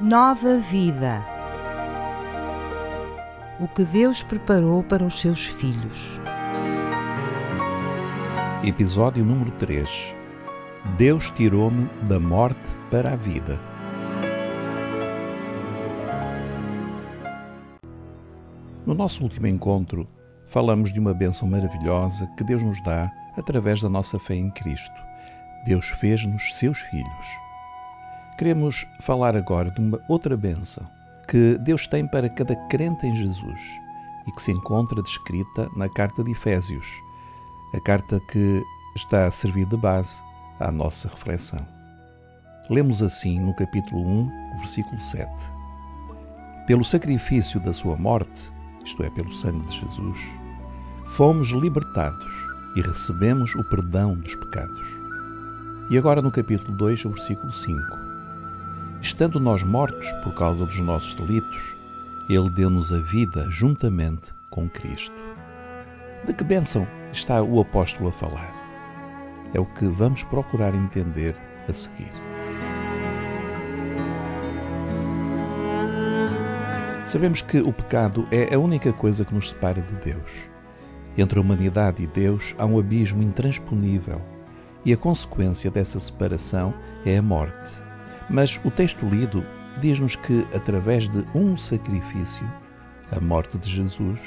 Nova vida. O que Deus preparou para os seus filhos. Episódio número 3. Deus tirou-me da morte para a vida. No nosso último encontro, falamos de uma bênção maravilhosa que Deus nos dá através da nossa fé em Cristo. Deus fez-nos seus filhos. Queremos falar agora de uma outra bênção que Deus tem para cada crente em Jesus e que se encontra descrita na carta de Efésios, a carta que está a servir de base à nossa reflexão. Lemos assim no capítulo 1, versículo 7. Pelo sacrifício da sua morte, isto é, pelo sangue de Jesus, fomos libertados e recebemos o perdão dos pecados. E agora no capítulo 2, versículo 5 Estando nós mortos por causa dos nossos delitos, Ele deu-nos a vida juntamente com Cristo. De que bênção está o apóstolo a falar? É o que vamos procurar entender a seguir. Sabemos que o pecado é a única coisa que nos separa de Deus. Entre a humanidade e Deus há um abismo intransponível e a consequência dessa separação é a morte. Mas o texto lido diz-nos que, através de um sacrifício, a morte de Jesus,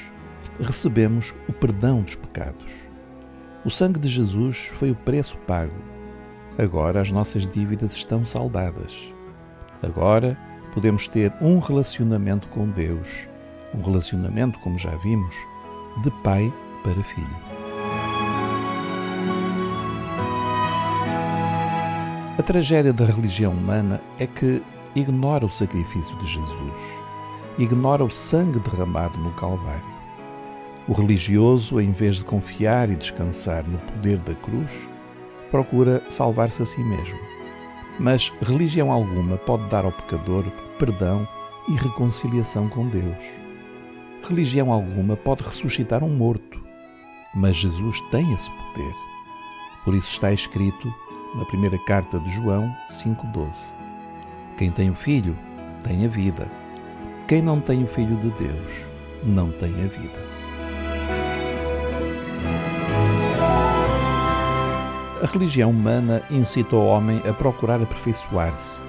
recebemos o perdão dos pecados. O sangue de Jesus foi o preço pago. Agora as nossas dívidas estão saldadas. Agora podemos ter um relacionamento com Deus, um relacionamento, como já vimos, de pai para filho. A tragédia da religião humana é que ignora o sacrifício de Jesus, ignora o sangue derramado no Calvário. O religioso, em vez de confiar e descansar no poder da cruz, procura salvar-se a si mesmo. Mas religião alguma pode dar ao pecador perdão e reconciliação com Deus. Religião alguma pode ressuscitar um morto, mas Jesus tem esse poder. Por isso está escrito na primeira carta de João 5,12. Quem tem o Filho tem a vida. Quem não tem o Filho de Deus não tem a vida. A religião humana incita o homem a procurar aperfeiçoar-se,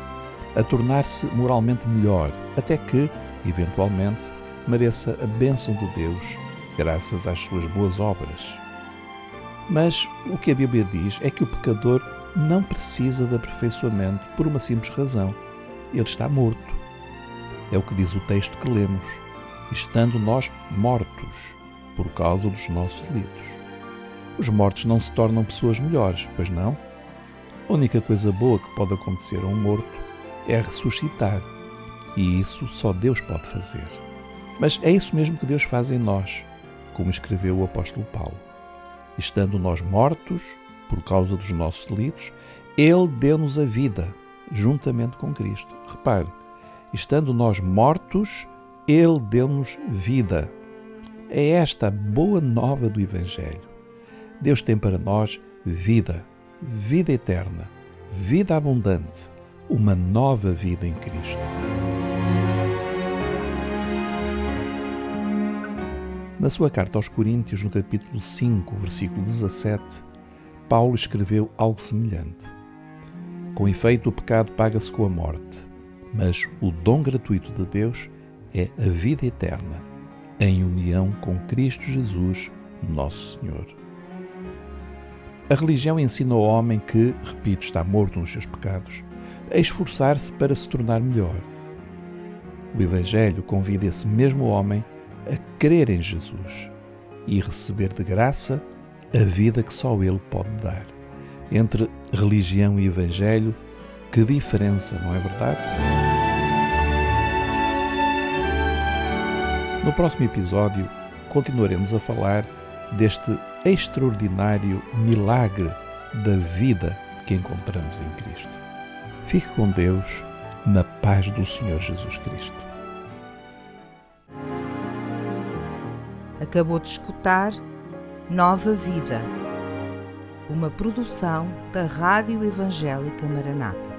a tornar-se moralmente melhor, até que, eventualmente, mereça a bênção de Deus graças às suas boas obras. Mas o que a Bíblia diz é que o pecador não precisa de aperfeiçoamento por uma simples razão: ele está morto. É o que diz o texto que lemos, estando nós mortos por causa dos nossos delitos. Os mortos não se tornam pessoas melhores, pois não? A única coisa boa que pode acontecer a um morto é ressuscitar, e isso só Deus pode fazer. Mas é isso mesmo que Deus faz em nós, como escreveu o apóstolo Paulo. Estando nós mortos por causa dos nossos delitos, Ele deu-nos a vida, juntamente com Cristo. Repare, estando nós mortos, Ele deu-nos vida. É esta a boa nova do Evangelho. Deus tem para nós vida, vida eterna, vida abundante, uma nova vida em Cristo. Na sua carta aos Coríntios, no capítulo 5, versículo 17, Paulo escreveu algo semelhante. Com efeito, o pecado paga-se com a morte, mas o dom gratuito de Deus é a vida eterna, em união com Cristo Jesus, nosso Senhor. A religião ensina ao homem que, repito, está morto nos seus pecados, a esforçar-se para se tornar melhor. O Evangelho convida esse mesmo homem a crer em Jesus e receber de graça a vida que só Ele pode dar. Entre religião e Evangelho, que diferença, não é verdade? No próximo episódio, continuaremos a falar deste extraordinário milagre da vida que encontramos em Cristo. Fique com Deus na paz do Senhor Jesus Cristo. Acabou de escutar Nova Vida, uma produção da Rádio Evangélica Maranata.